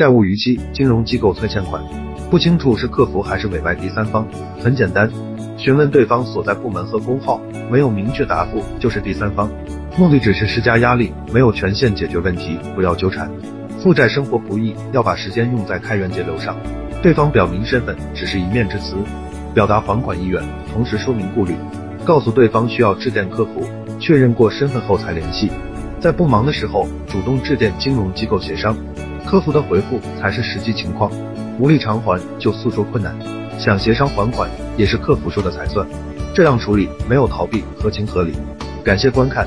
债务逾期，金融机构催欠款，不清楚是客服还是委外第三方。很简单，询问对方所在部门和工号，没有明确答复就是第三方，目的只是施加压力，没有权限解决问题，不要纠缠。负债生活不易，要把时间用在开源节流上。对方表明身份只是一面之词，表达还款意愿，同时说明顾虑，告诉对方需要致电客服确认过身份后才联系。在不忙的时候，主动致电金融机构协商，客服的回复才是实际情况。无力偿还就诉说困难，想协商还款也是客服说的才算。这样处理没有逃避，合情合理。感谢观看。